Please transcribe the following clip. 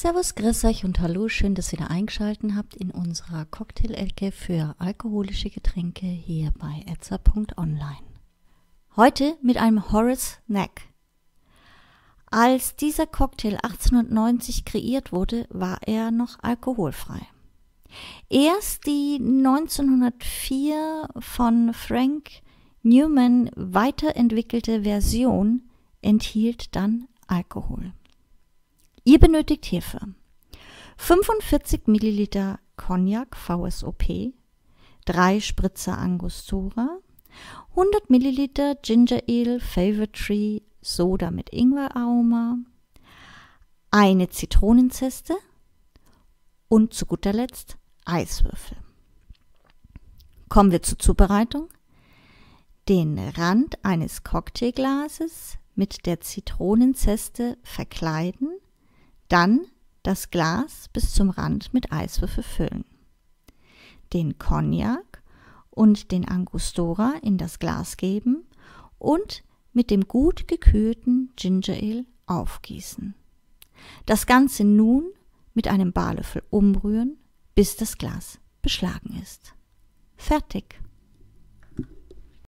Servus, grüß euch und hallo, schön, dass ihr wieder eingeschaltet habt in unserer Cocktail-Ecke für alkoholische Getränke hier bei etza.online. Heute mit einem Horace Neck. Als dieser Cocktail 1890 kreiert wurde, war er noch alkoholfrei. Erst die 1904 von Frank Newman weiterentwickelte Version enthielt dann Alkohol. Ihr benötigt hierfür 45 Milliliter Cognac VSOP, 3 Spritzer Angostura, 100 Milliliter Ginger Ale Favorite Tree Soda mit Ingweraroma, eine Zitronenzeste und zu guter Letzt Eiswürfel. Kommen wir zur Zubereitung. Den Rand eines Cocktailglases mit der Zitronenzeste verkleiden dann das Glas bis zum Rand mit Eiswürfel füllen. Den Cognac und den Angostura in das Glas geben und mit dem gut gekühlten Ginger Ale aufgießen. Das Ganze nun mit einem Barlöffel umrühren, bis das Glas beschlagen ist. Fertig.